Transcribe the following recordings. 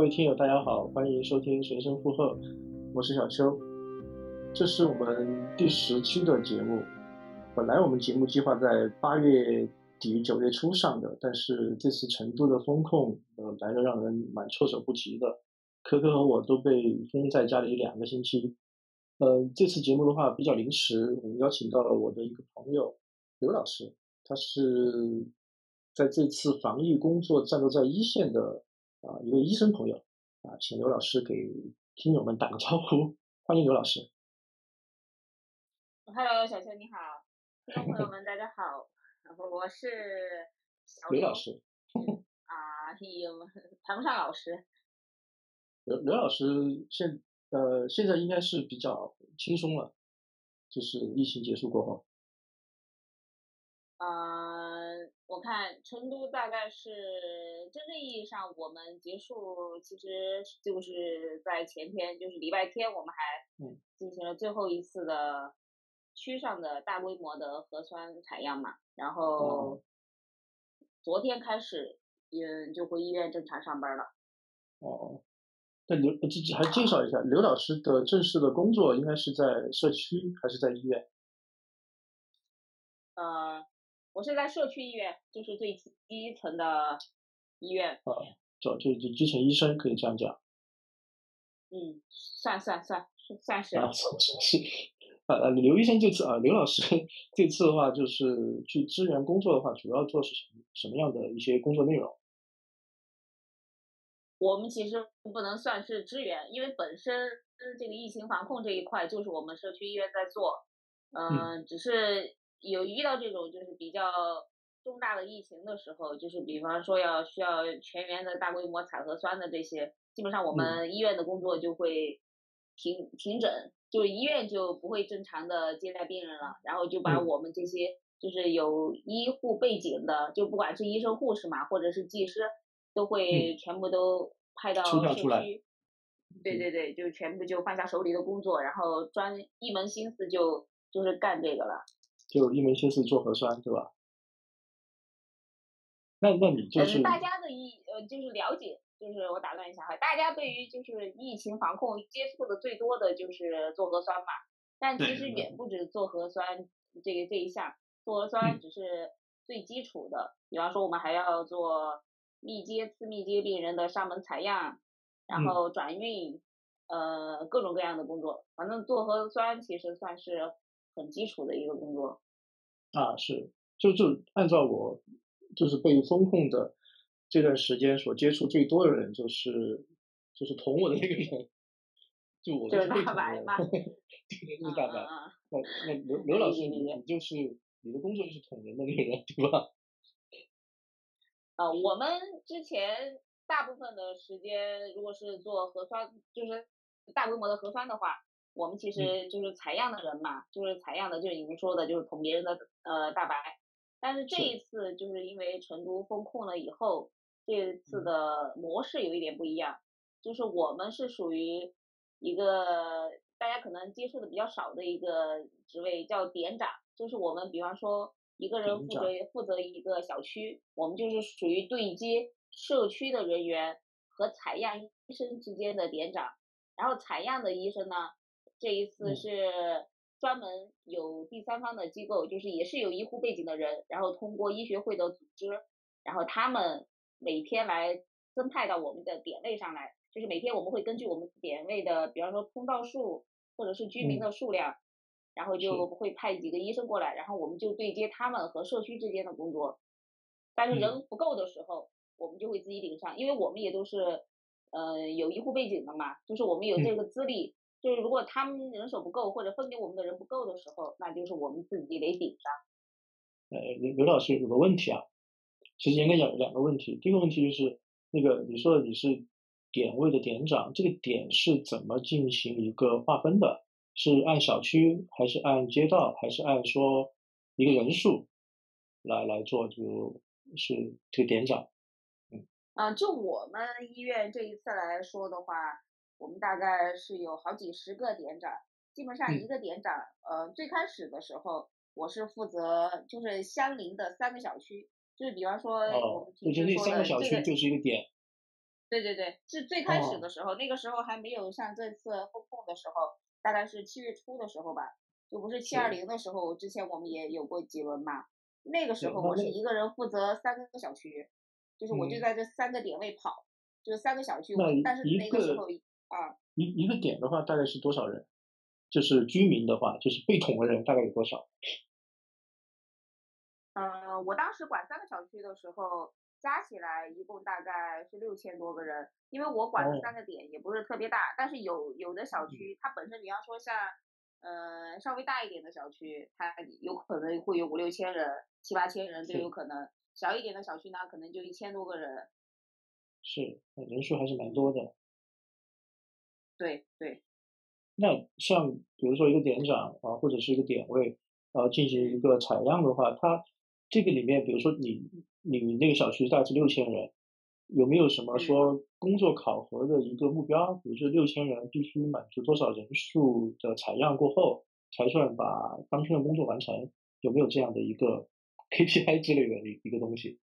各位听友，大家好，欢迎收听《随声附和》，我是小邱，这是我们第十期的节目。本来我们节目计划在八月底九月初上的，但是这次成都的风控呃来的让人蛮措手不及的，科科和我都被封在家里两个星期。呃，这次节目的话比较临时，我们邀请到了我的一个朋友刘老师，他是在这次防疫工作战斗在一线的啊一位医生朋友啊，请刘老师给听友们打个招呼，欢迎刘老师。Hello，小邱你好，听众朋友们大家好，我是小刘老师，啊，有谈不上老师，刘刘老师现呃现在应该是比较轻松了，就是疫情结束过后。呃，我看成都大概是真正意义上我们结束，其实就是在前天，就是礼拜天，我们还嗯进行了最后一次的区上的大规模的核酸采样嘛，然后哦昨天开始，嗯，就回医院正常上班了。哦，那刘这这还介绍一下，刘老师的正式的工作应该是在社区还是在医院？呃，我是在社区医院，就是最基层的医院，啊，就就就基层医生可以这样讲。嗯，算算算算是，啊，是。啊，呃刘医生这次啊，刘老师这次的话，就是去支援工作的话，主要做是什么什么样的一些工作内容？我们其实不能算是支援，因为本身这个疫情防控这一块就是我们社区医院在做，嗯、只是有遇到这种就是比较重大的疫情的时候，就是比方说要需要全员的大规模采核酸的这些，基本上我们医院的工作就会停停诊，就是医院就不会正常的接待病人了，然后就把嗯我们这些就是有医护背景的，就不管是医生、护士嘛，或者是技师，都会全部都派到社区。对嗯对对，就全部就放下手里的工作，然后专一门心思就就是干这个了。就一门心思做核酸，对吧？那那你就是嗯，大家的一呃就是了解，就是我打断一下哈，大家对于就是疫情防控接触的最多的就是做核酸嘛，但其实远不。止做核酸这个这一项，做核酸嗯。只是最基础的，比方说我们还要做密接、次密接病人的上门采样，然嗯。后转运，呃各种各样的工作，反正做核酸其实算是很基础的一个工作。啊是就就按照我就是被风控的这段时间所接触最多的人，就是就是捅我的那个人，就我就是大白嘛 对，就是嗯大白。嗯嗯。那那刘刘老师，你你就是你的工作就是捅人的那个人，对吧？呃，我们之前大部分的时间，如果是做核酸，就是大规模的核酸的话，我们其实就是采样的人嘛，就是采样的，就是你们说的，就是捅别人的呃大白。但是这一次就是因为成都封控了以后，这次的模式有一点不一样，就是我们是属于一个大家可能接触的比较少的一个职位，叫点长，就是我们比方说一个人负责。负责一个小区，我们就是属于对接社区的人员和采样医生之间的点长，然后采样的医生呢，这一次嗯是专门有第三方的机构，就是也是有医护背景的人，然后通过医学会的组织，然后他们每天来分派到我们的点位上来，就是每天我们会根据我们点位的，比方说通道数或者是居民嗯的数量，然后就会派几个医生过来，然后我们就对接他们和社区之间的工作。但是嗯人不够的时候，我们就会自己顶上，因为我们也都是呃有医护背景的嘛，就是我们有这个资历。就是如果他们人手不够或者分给我们的人不够的时候，那就是我们自己得顶上。呃，刘刘老师有个问题啊，其实应该讲有两个问题。第一个问题就是那个你说的你是点位的点长，这个点是怎么进行一个划分的？是按小区，还是按街道，还是按说一个人数来来做？就是这个点长。嗯、啊就我们医院这一次来说的话，我们大概是有好几十个点长，基本上嗯一个点长，呃，最开始的时候我是负责就是相邻的三个小区，就是比方说我哦们，平时说的这个小区就是一个点。对对对，是最开始的时候，那个时候还没有像这次封控的时候，大概是七月初的时候吧，就不是七二零的时候，之前我们也有过几轮嘛。那个时候我是一个人负责三个小区，就是我就在这三个点位跑，就是三个小区。但是那个时候啊，一一个点的话大概是多少人？就是居民的话，就是被捅的人大概有多少？嗯，我当时管三个小区的时候。加起来一共大概是六千多个人，因为我管的三个点也不是特别大，但是有有的小区它本身，比方说像，呃，稍微大一点的小区，它有可能会有五六千人、七八千人都有可能，小一点的小区呢，可能就一千多个人。是，人数还是蛮多的。对对。那像比如说一个点长啊，或者是一个点位，呃，进行一个采样的话，它这个里面，比如说你。你那个小区大概是六千人，有没有什么说工作考核的一个目标？比如说六千人必须满足多少人数的采样过后，才算把当天的工作完成？有没有这样的一个 KPI 之类的一一个东西？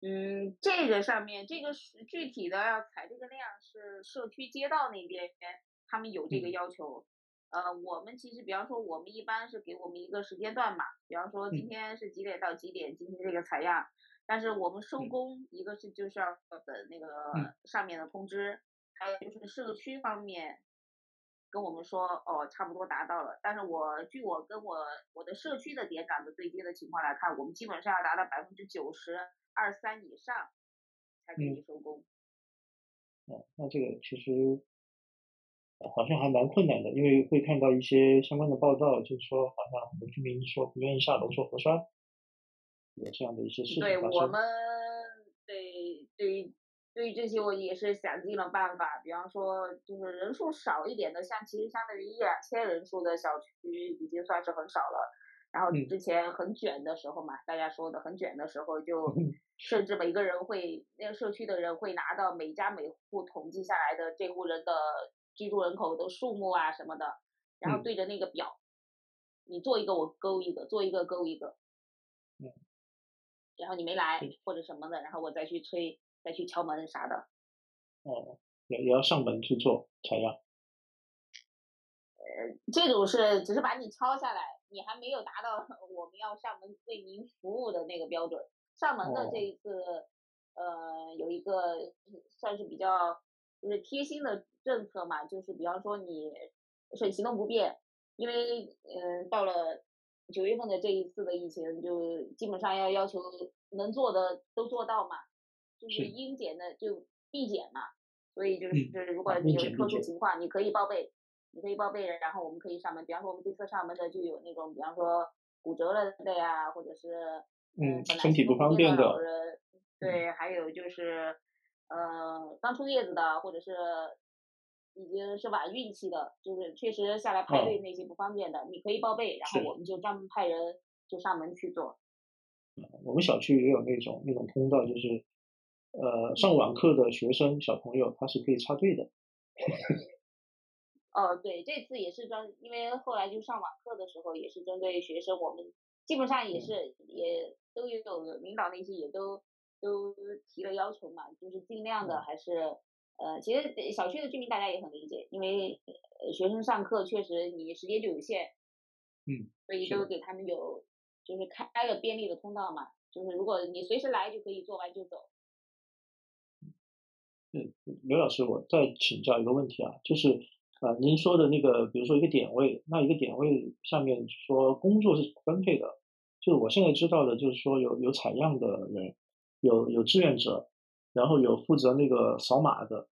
嗯，这个上面这个是具体的要采这个量是社区街道那边他们有这个要求。呃，我们其实，比方说，我们一般是给我们一个时间段嘛，比方说今天是几点到几点进行这个采样，但是我们收工，一个是就是要等那个上面的通知，还有就是社区方面跟我们说，哦，差不多达到了，但是我据我跟我我的社区的点长的对接的情况来看，我们基本上要达到百分之九十二三以上才可以收工。哦，那这个其实。好像还蛮困难的，因为会看到一些相关的报道，就是说好像很多居民说不愿意下楼做核酸，有这样的一些事情对我们对对于对于这些，我也是想尽了办法。比方说，就是人数少一点的，像其实相当于一两千人数的小区，已经算是很少了。然后之前很卷的时候嘛，大家说的很卷的时候，就甚至每个人会那个社区的人会拿到每家每户统计下来的这户人的。居住人口的数目啊什么的，然后对着那个表，你做一个我勾一个，做一个勾一个，嗯，然后你没来或者什么的，然后我再去催，再去敲门啥的。哦，也也要上门去做采样。呃，这种是只是把你敲下来，你还没有达到 我们要上门为您服务的那个标准。上门的这一次，呃，有一个算是比较。就是贴心的政策嘛，就是比方说你是行动不便，因为嗯到了九月份的这一次的疫情，就基本上要要求能做的都做到嘛，就是应检的就必检嘛，所以就是如果你有特殊情况，你可以报备，你可以报备，然后我们可以上门。比方说我们这次上门的就有那种，比方说骨折了的呀，或者是嗯身体不方便的对，还有就是。呃，刚出月子的，或者是已经是晚孕期的，就是确实下来排队那些不方便的，你可以报备，然后我们就专门派人就上门去做。我们小区也有那种那种通道，就是呃上网课的学生小朋友他是可以插队的。哦，对，这次也是专，因为后来就上网课的时候也是针对学生，我们基本上也是也都有领导那些也都。都提了要求嘛，就是尽量的还是，呃，其实小区的居民大家也很理解，因为学生上课确实你时间就有限，嗯，所以都给他们有就是开了便利的通道嘛，就是如果你随时来就可以做完就走。嗯，刘老师，我再请教一个问题啊，就是啊，您说的那个，比如说一个点位，那一个点位上面说工作是分配的，就是我现在知道的，就是说有有采样的人。有有志愿者，然后有负责那个扫码的，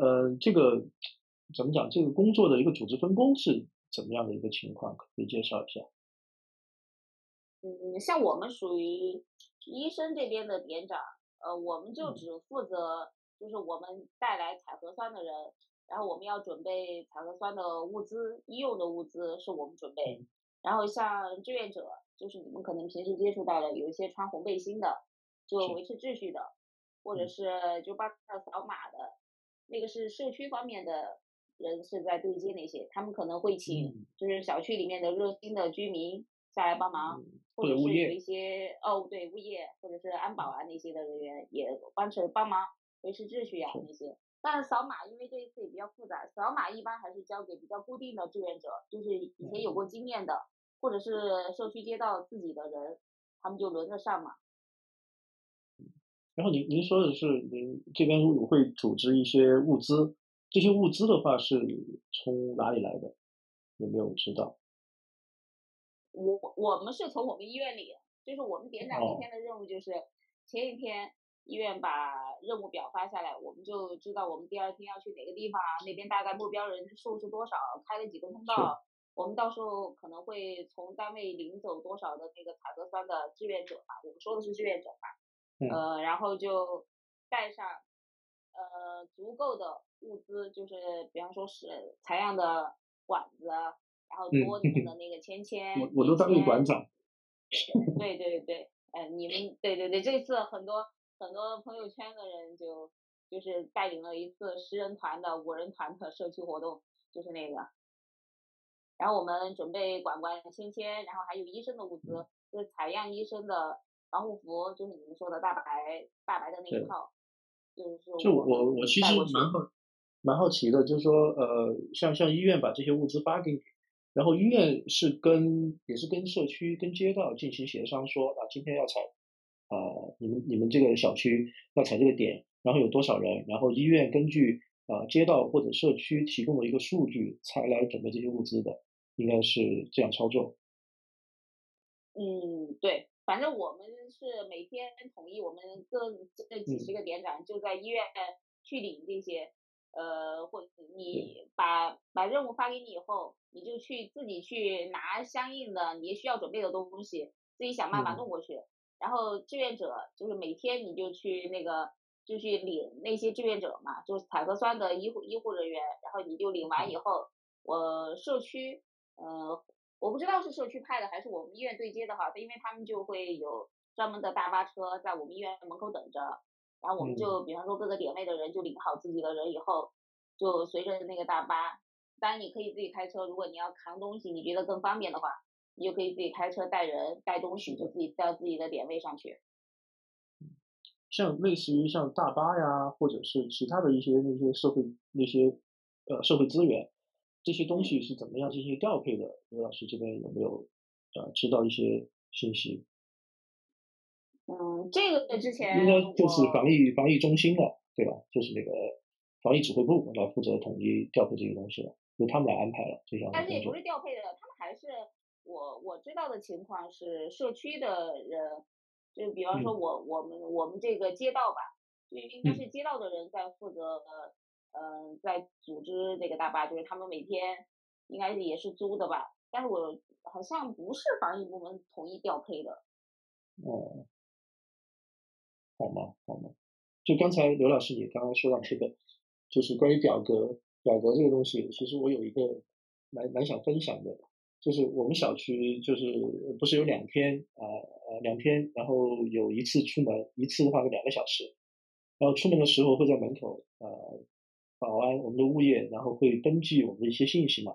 呃，这个怎么讲？这个工作的一个组织分工是怎么样的一个情况？可以介绍一下？嗯，像我们属于医生这边的点长，呃，我们就只负责就是我们带来采核酸的人，然后我们要准备采核酸的物资，医用的物资是我们准备，然后像志愿者，就是你们可能平时接触到的，有一些穿红背心的。就维持秩序的，或者是就帮他扫码的，那个是社区方面的人是在对接那些，他们可能会请就是小区里面的热心的居民下来帮忙，或者是有一些哦对物业或者是安保啊那些的人员也帮着帮忙，维持秩序啊那些。但是扫码，因为这一次也比较复杂，扫码一般还是交给比较固定的志愿者，就是以前有过经验的，或者是社区街道自己的人，他们就轮着上嘛。然后您您说的是您这边会组织一些物资，这些物资的话是从哪里来的？有没有知道？我我们是从我们医院里，就是我们点长那天的任务就是前一天。医院把任务表发下来，我们就知道我们第二天要去哪个地方，那边大概目标人数是多少，开了几个通道。我们到时候可能会从单位领走多少的那个采核酸的志愿者吧，我们说的是志愿者吧。呃，然后就带上呃足够的物资，就是比方说是采样的管子，然后桌子的那个签签。我我都当过馆长。对对对，呃，你们对对对，这次很多。很多朋友圈的人就就是带领了一次十人团的五人团的社区活动，就是那个。然后我们准备管管签签，然后还有医生的物资，就是采样医生的防护服，就是你们说的大白大白的那一套。就是就我我其实蛮好蛮好奇的，就是说呃，像像医院把这些物资发给你，然后医院是跟也是跟社区跟街道进行协商，说啊今天要采。呃，你们你们这个小区要踩这个点，然后有多少人？然后医院根据呃街道或者社区提供的一个数据，才来准备这些物资的，应该是这样操作。嗯，对，反正我们是每天统一，我们各这几十个点长就在医院去领这些，呃，或者你把把任务发给你以后，你就去自己去拿相应的你需要准备的东西，自己想办法弄过去。然后志愿者就是每天你就去那个就去领那些志愿者嘛，就是采核酸的医护医护人员，然后你就领完以后，我社区，呃，我不知道是社区派的还是我们医院对接的哈，因为他们就会有专门的大巴车在我们医院门口等着，然后我们就比方说各个点位的人就领好自己的人以后，就随着那个大巴，当然你可以自己开车，如果你要扛东西，你觉得更方便的话。你就可以自己开车带人带东西，就自己到自己的点位上去。像类似于像大巴呀，或者是其他的一些那些社会那些呃社会资源，这些东西是怎么样进行调配的？刘老师这边有没有呃知道一些信息？嗯，这个之前应该就是防疫防疫中心了，对吧？就是那个防疫指挥部来负责统一调配这些东西了，由他们来安排了这项但是也不是调配的，他们还是。我我知道的情况是，社区的人，就比方说我我们我们这个街道吧，就应该是街道的人在负责，嗯，在组织这个大巴，就是他们每天应该也是租的吧，但是我好像不是防疫部门统一调配的。哦，好吗？好吗？就刚才刘老师也刚刚说到这个，就是关于表格表格这个东西，其实我有一个蛮蛮想分享的。就是我们小区就是不是有两天啊呃两天，然后有一次出门，一次的话是两个小时，然后出门的时候会在门口呃保安我们的物业，然后会登记我们的一些信息嘛，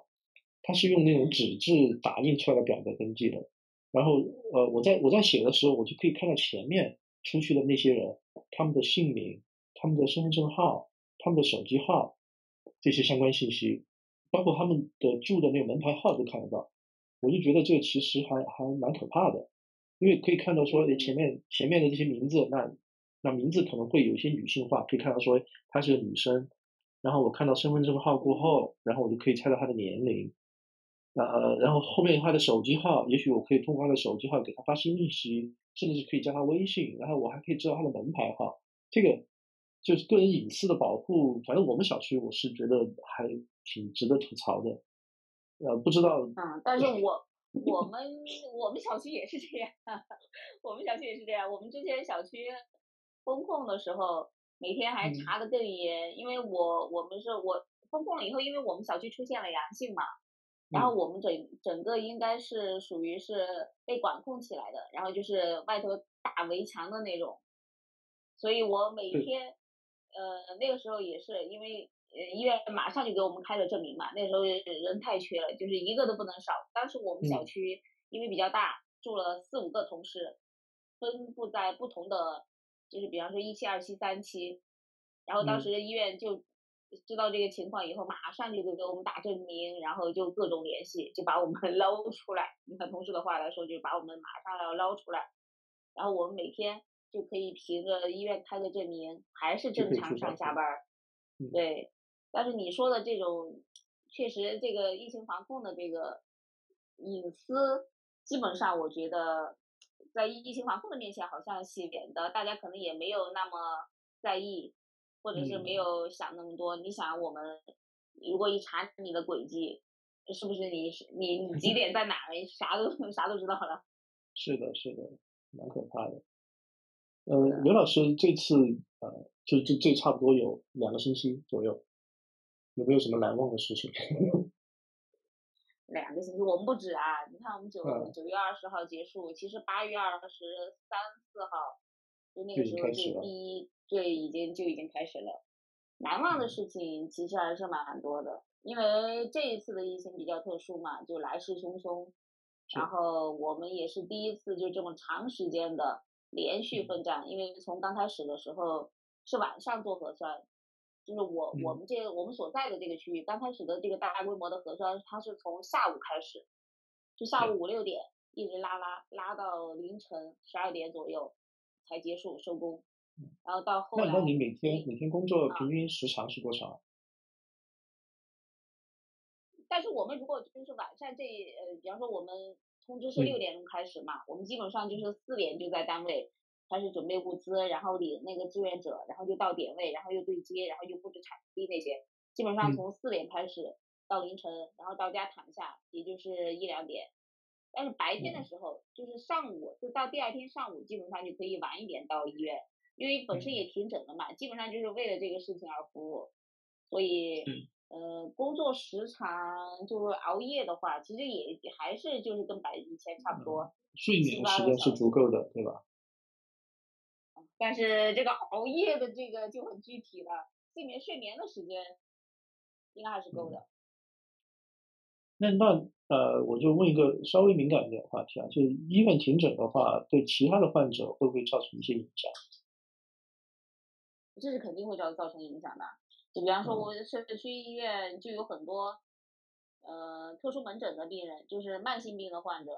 他是用那种纸质打印出来的表格登记的，然后呃我在我在写的时候，我就可以看到前面出去的那些人他们的姓名、他们的身份证号、他们的手机号这些相关信息，包括他们的住的那个门牌号都看得到。我就觉得这其实还还蛮可怕的，因为可以看到说前面前面的这些名字，那那名字可能会有一些女性化，可以看到说她是个女生，然后我看到身份证号过后，然后我就可以猜到她的年龄，呃，然后后面她的手机号，也许我可以通过她的手机号给她发信息，甚至是可以加她微信，然后我还可以知道她的门牌号，这个就是个人隐私的保护，反正我们小区我是觉得还挺值得吐槽的。呃，不知道。嗯，但是我我们我们小区也是这样，我们小区也是这样。我们之前小区封控的时候，每天还查的更严，因为我我们是我封控了以后，因为我们小区出现了阳性嘛，然后我们整整个应该是属于是被管控起来的，然后就是外头打围墙的那种，所以我每天呃那个时候也是因为。呃，医院马上就给我们开了证明嘛。那时候人太缺了，就是一个都不能少。当时我们小区因为比较大，住了四五个同事，分布在不同的，就是比方说一期、二期、三期。然后当时医院就知道这个情况以后，马上就给我们打证明，然后就各种联系，就把我们 捞出来。你看同事的话来说，就把我们马上要捞出来，然后我们每天就可以凭着医院开的证明，还是正常上下班。对，但是你说的这种，确实这个疫情防控的这个隐私，基本上我觉得。在疫情防控的面前，好像显得大家可能也没有那么在意，或者是没有想那么多。你想，我们如果一查你的轨迹，是不是你是你你几点在哪，啥都啥都知道了？是的，是的，蛮可怕的。呃，刘老师这次呃，就就这差不多有两个星期左右，有没有什么难忘的事情？两个星期，我们不止啊！你看，我们九九月二十号结束，其实八月二十三四号，就那个时候就第一，对，已经就已经开始了。难忘的事情其实还是蛮多的，因为这一次的疫情比较特殊嘛，就来势汹汹，然后我们也是第一次就这么长时间的连续奋战，因为从刚开始的时候是晚上做核酸。就是我我们这个我们所在的这个区域，刚开始的这个大规模的核酸，它是从下午开始，就下午五六点一直拉拉拉到凌晨十二点左右才结束收工，然后到后来。那那你每天每天工作平均时长是多少？但是我们如果就是晚上这呃，比方说我们通知是六点钟开始嘛，我们基本上就是四点就在单位。开始准备物资，然后领那个志愿者，然后就到点位，然后又对接，然后又布置场地那些，基本上从四点开始到凌晨，然后到家躺下也就是一两点。但是白天的时候，就是上午，就到第二天上午，基本上就可以晚一点到医院，因为本身也停诊了嘛，基本上就是为了这个事情而服务。所以，呃，工作时长就是熬夜的话，其实也还是就是跟白以前差不多。睡眠时间是足够的，对吧？但是这个熬夜的这个就很具体了，睡眠睡眠的时间应该还是够的。那那呃，我就问一个稍微敏感一点的话题啊，就是医院停诊的话，对其他的患者会不会造成一些影响？这是肯定会造造成影响的。就比方说，我社区医院就有很多呃特殊门诊的病人，就是慢性病的患者，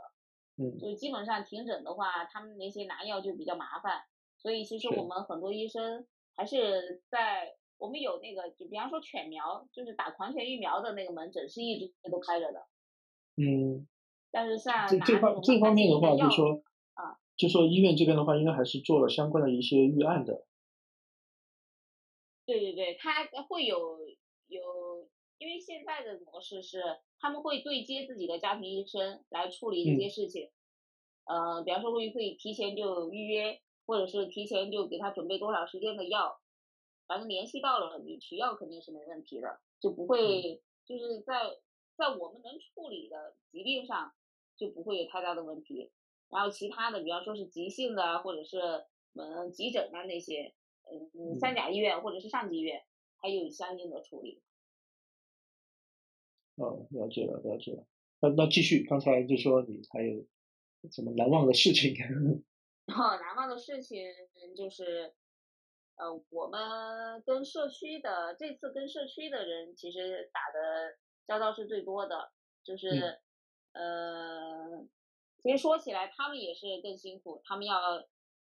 嗯，就基本上停诊的话，他们那些拿药就比较麻烦。所以其实我们很多医生还是在我们有那个，就比方说犬苗，就是打狂犬疫苗的那个门诊是一直都开着的。嗯。但是像这这方这方面的话，就说啊，就说医院这边的话，应该还是做了相关的一些预案的。对对对，他会有有，因为现在的模式是他们会对接自己的家庭医生来处理这些事情。呃，比方说会会提前就预约。或者是提前就给他准备多少时间的药，反正联系到了，你取药肯定是没问题的，就不会就是在在我们能处理的疾病上就不会有太大的问题。然后其他的，比方说是急性的，或者是嗯急诊啊那些，嗯三甲医院或者是上级医院，还有相应的处理。哦，了解了，了解了。那那继续，刚才就说你还有什么难忘的事情？难忘的事情就是，呃，我们跟社区的这次跟社区的人其实打的交道是最多的，就是，呃，其实说起来他们也是更辛苦，他们要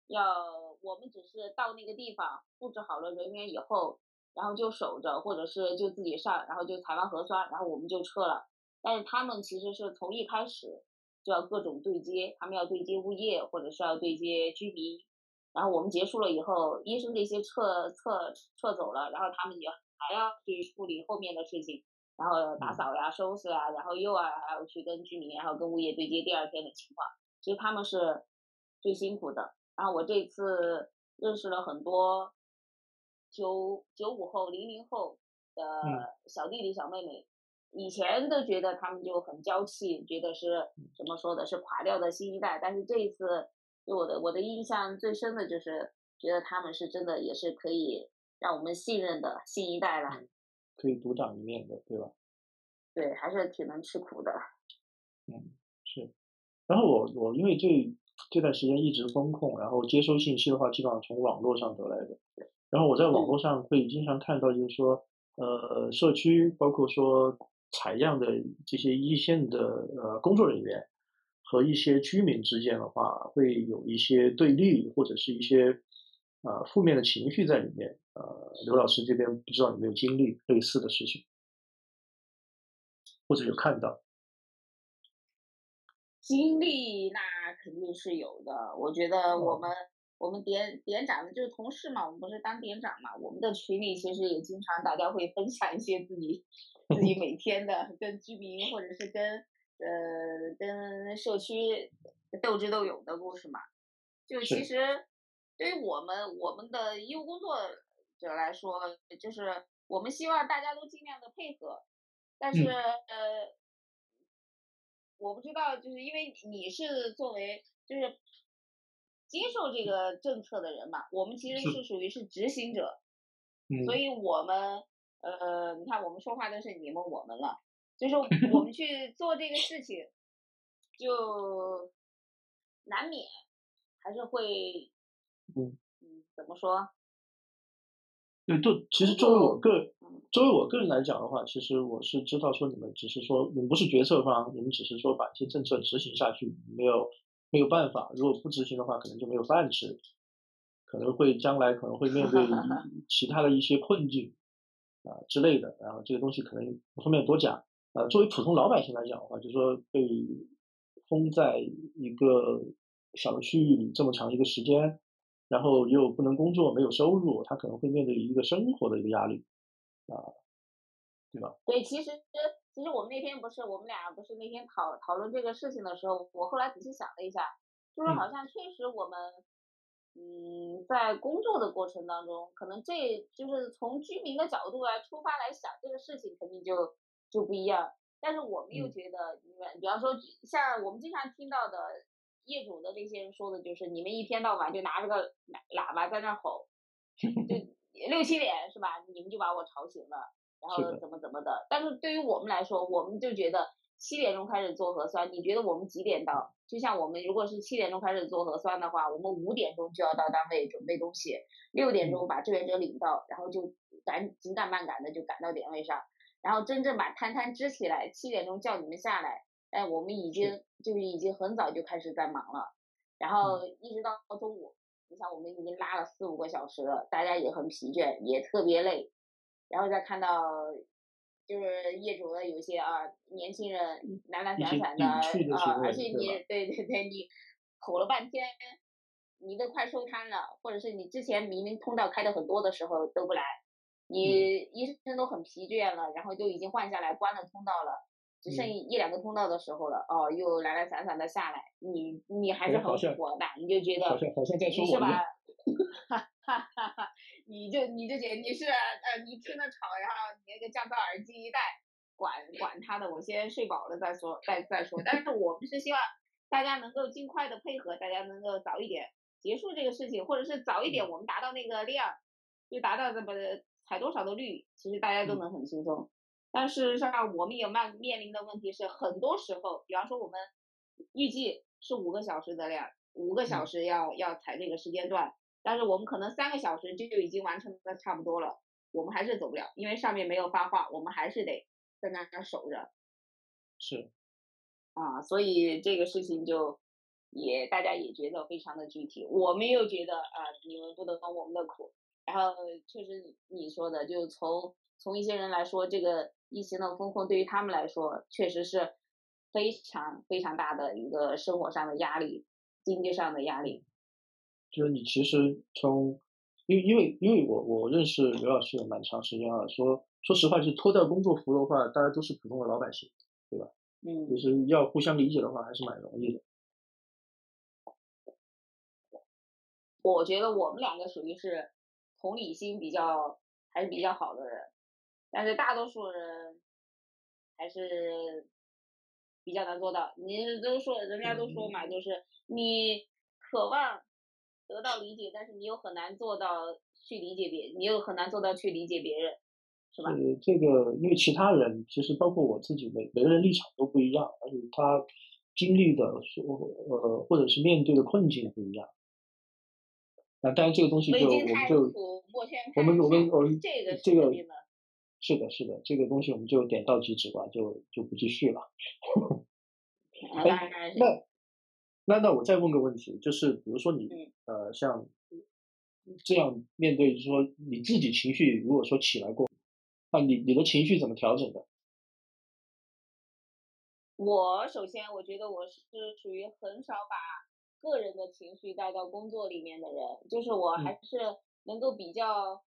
要我们只是到那个地方布置好了人员以后，然后就守着，或者是就自己上，然后就采完核酸，然后我们就撤了，但是他们其实是从一开始。就要各种对接，他们要对接物业，或者是要对接居民，然后我们结束了以后，医生这些撤撤撤走了，然后他们也还要去处理后面的事情，然后打扫呀、收拾啊，然后又啊还要去跟居民，然后跟物业对接第二天的情况，其实他们是最辛苦的。然后我这次认识了很多九九五后、零零后的小弟弟、小妹妹。以前都觉得他们就很娇气，觉得是怎么说的，是垮掉的新一代。但是这一次，给我的我的印象最深的就是觉得他们是真的也是可以让我们信任的新一代了，可以独当一面的，对吧？对，还是挺能吃苦的。嗯，是。然后我我因为这这段时间一直风控，然后接收信息的话，基本上从网络上得来的。然后我在网络上会经常看到，就是说，呃，社区包括说采样的这些一线的呃工作人员和一些居民之间的话，会有一些对立或者是一些呃负面的情绪在里面。呃，刘老师这边不知道有没有经历类似的事情，或者有看到？经历那肯定是有的，我觉得我们。我们点点长的就是同事嘛，我们不是当点长嘛。我们的群里其实也经常大家会分享一些自己自己每天的跟居民或者是跟呃跟社区斗智斗勇的故事嘛。就其实对于我们我们的医务工作者来说，就是我们希望大家都尽量的配合，但是呃，我不知道，就是因为你是作为就是。接受这个政策的人嘛，我们其实是属于是执行者，所以我们呃，你看我们说话都是你们我们了，就是 我们去做这个事情，就难免还是会，嗯嗯，怎么说？对，就其实作为我个作为我个人来讲的话，其实我是知道说你们只是说你们不是决策方，你们只是说把一些政策执行下去，没有。没有办法，如果不执行的话，可能就没有饭吃，可能会将来可能会面对 其他的一些困境啊之类的。然后这个东西可能不方便多讲。呃，作为普通老百姓来讲的话，就是说被封在一个小的区域里这么长一个时间，然后又不能工作，没有收入，他可能会面对一个生活的一个压力啊，对吧？对，其实。其实我们那天不是我们俩不是那天讨讨论这个事情的时候，我后来仔细想了一下，就是好像确实我们，嗯，在工作的过程当中，可能这就是从居民的角度来出发来想这个事情，肯定就就不一样。但是我们又觉得，你们比方说像我们经常听到的业主的那些人说的，就是你们一天到晚就拿着个喇叭在那吼，就六七点是吧？你们就把我吵醒了。然后怎么怎么的，但是对于我们来说，我们就觉得七点钟开始做核酸，你觉得我们几点到？就像我们如果是七点钟开始做核酸的话，我们五点钟就要到单位准备东西，六点钟把志愿者领到，然后就赶紧赶慢赶的就赶到点位上，然后真正把摊摊支起来，七点钟叫你们下来，哎，我们已经就是已经很早就开始在忙了，然后一直到中午，你想我们已经拉了四五个小时了，大家也很疲倦，也特别累。然后再看到，就是业主的有些啊，年轻人懒懒散散的啊，而且你对对对，你吼了半天，你都快收摊了，或者是你之前明明通道开的很多的时候都不来，你医生都很疲倦了，然后就已经换下来关了通道了，只剩一两个通道的时候了，哦，又懒懒散散的下来，你你还是很火的，你就觉得你是吧？哈哈哈哈。你就你就觉得你是呃，你听着吵，然后你那个降噪耳机一戴，管管他的，我先睡饱了再说，再再说。但是我们是希望大家能够尽快的配合，大家能够早一点结束这个事情，或者是早一点我们达到那个量，就达到这么采多少的率，其实大家都能很轻松。但事实上，我们也面面临的问题是，很多时候，比方说我们预计是五个小时的量，五个小时要要采这个时间段。但是我们可能三个小时就就已经完成的差不多了，我们还是走不了，因为上面没有发话，我们还是得在那儿守着。是，啊，所以这个事情就也大家也觉得非常的具体，我们又觉得啊，你们不能懂我们的苦。然后确实你说的，就从从一些人来说，这个疫情的风控对于他们来说，确实是非常非常大的一个生活上的压力，经济上的压力。就是你其实从，因为因为因为我我认识刘老师也蛮长时间了，说说实话，就脱掉工作服的话，大家都是普通的老百姓，对吧？嗯。就是要互相理解的话，还是蛮容易的。我觉得我们两个属于是同理心比较还是比较好的人，但是大多数人还是比较难做到。你都说，人家都说嘛，就是你渴望。得到理解，但是你又很难做到去理解别人，你又很难做到去理解别人，是吧？呃，这个因为其他人其实包括我自己，每每个人立场都不一样，而且他经历的说呃或者是面对的困境不一样。那当然这个东西就我们就我们我们我们这个这个是的是的这个东西我们就点到即止吧，就就不继续了。哎，那那那我再问个问题，就是比如说你呃像这样面对，就是说你自己情绪如果说起来过，啊你你的情绪怎么调整的？我首先我觉得我是属于很少把个人的情绪带到工作里面的人，就是我还是能够比较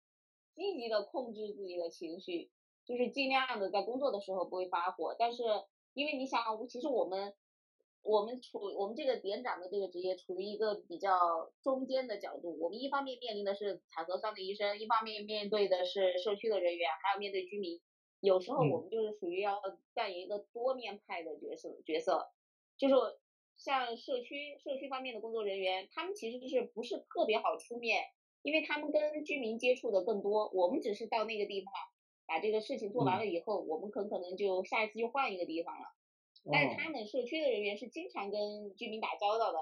积极的控制自己的情绪，就是尽量的在工作的时候不会发火，但是因为你想，其实我们。我们处我们这个点长的这个职业处于一个比较中间的角度，我们一方面面临的是采核酸的医生，一方面面对的是社区的人员，还要面对居民。有时候我们就是属于要扮演一个多面派的角色角色，就是像社区社区方面的工作人员，他们其实是不是特别好出面，因为他们跟居民接触的更多，我们只是到那个地方把这个事情做完了以后，我们很可能就下一次就换一个地方了。但是他们社区的人员是经常跟居民打交道的，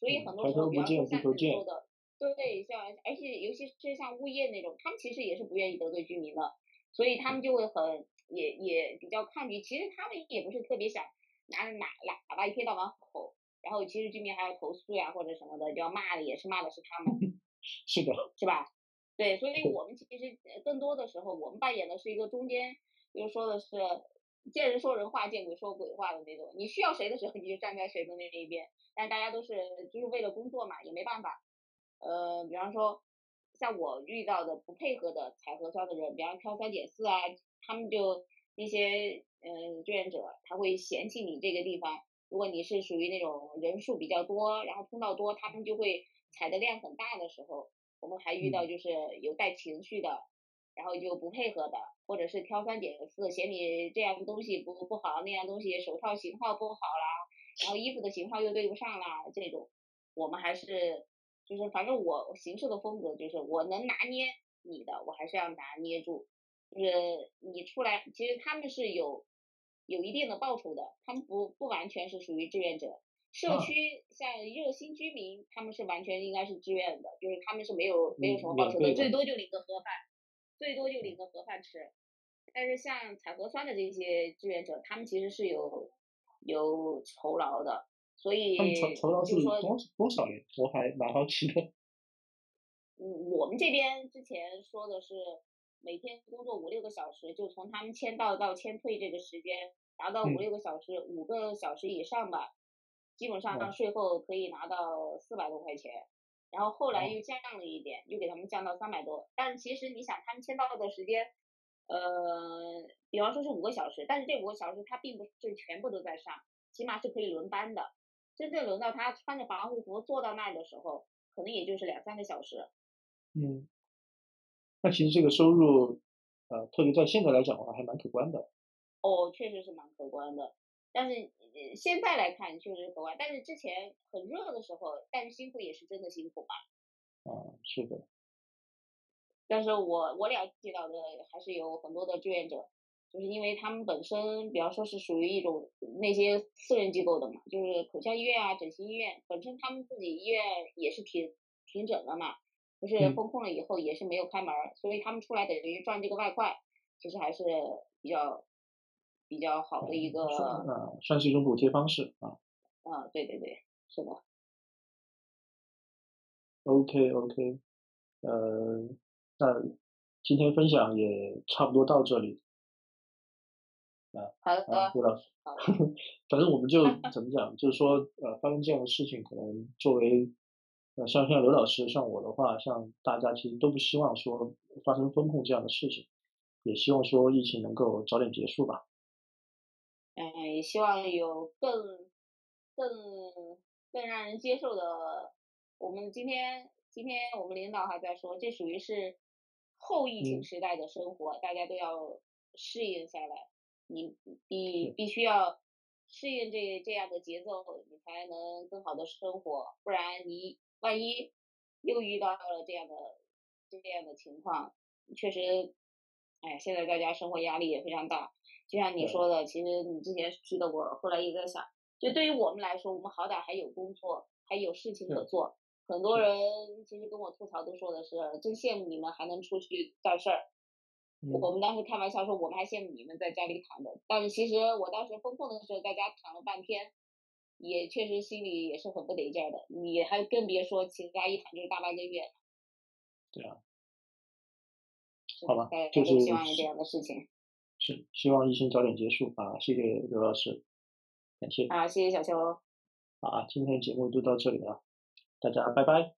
所以很多时候，比方说像你说的，对，像而且尤其是像物业那种，他们其实也是不愿意得罪居民的，所以他们就会很也也比较抗拒。其实他们也不是特别想拿着喇喇叭一天到晚吼，然后其实居民还要投诉呀或者什么的，就要骂的也是骂的是他们，是的，是吧？对，所以我们其实更多的时候，我们扮演的是一个中间，就是说的是。见人说人话，见鬼说鬼话的那种。你需要谁的时候，你就站在谁的那一边。但大家都是就是为了工作嘛，也没办法。呃，比方说像我遇到的不配合的采核酸的人，比方挑三拣四啊，他们就那些嗯志愿者，他会嫌弃你这个地方。如果你是属于那种人数比较多，然后通道多，他们就会采的量很大的时候，我们还遇到就是有带情绪的。然后就不配合的，或者是挑三拣四，嫌你这样东西不不好，那样东西手套型号不好啦，然后衣服的型号又对不上啦，这种，我们还是就是反正我行事的风格就是我能拿捏你的，我还是要拿捏住，就是你出来，其实他们是有有一定的报酬的，他们不不完全是属于志愿者，社区像热心居民，他们是完全应该是志愿的，就是他们是没有没有什么报酬的，最多就领个盒饭。最多就领个盒饭吃，但是像采核酸的这些志愿者，他们其实是有有酬劳的，所以酬酬劳是多多少年？我还蛮好奇的。嗯，我们这边之前说的是每天工作五六个小时，就从他们签到到签退这个时间达到五六个小时，五个小时以上吧，基本上税后可以拿到四百多块钱。然后后来又降了一点，又给他们降到三百多。但是其实你想，他们签到的时间，呃，比方说是五个小时，但是这五个小时他并不是全部都在上，起码是可以轮班的。真正轮到他穿着防护服坐到那儿的时候，可能也就是两三个小时。嗯，那其实这个收入，呃，特别在现在来讲的话，还蛮可观的。哦，确实是蛮可观的。但是现在来看确实可观，但是之前很热的时候，但是辛苦也是真的辛苦嘛。啊，是的。但是我我了解到的还是有很多的志愿者，就是因为他们本身，比方说是属于一种那些私人机构的嘛，就是口腔医院啊、整形医院，本身他们自己医院也是停停诊了嘛，不是封控了以后也是没有开门，所以他们出来等于赚这个外快，其实还是比较。比较好的一个，呃，算是一种补贴方式啊。啊，对对对，是的。OK OK，呃，那今天分享也差不多到这里。啊，好的，胡老师。反正我们就怎么讲，就是说，呃，发生这样的事情，可能作为，呃，像像刘老师，像我的话，像大家其实都不希望说发生风控这样的事情，也希望说疫情能够早点结束吧。希望有更更更让人接受的。我们今天今天我们领导还在说，这属于是后疫情时代的生活，大家都要适应下来。你你必须要适应这这样的节奏，你才能更好的生活。不然你万一又遇到了这样的这样的情况，确实，哎，现在大家生活压力也非常大。就像你说的，其实你之前提的，我后来也在想，就对于我们来说，我们好歹还有工作，还有事情可做。很多人其实跟我吐槽都说的是，真羡慕你们还能出去干事儿。我们当时开玩笑说，我们还羡慕你们在家里躺着。但是其实我当时封控的时候，在家躺了半天，也确实心里也是很不得劲儿的。你还更别说其他一躺就是大半个月。对啊。好吧，就是希望有这样的事情。是，希望疫情早点结束啊！谢谢刘老师，感谢。啊，谢谢小邱。好，今天节目就到这里了，大家拜拜。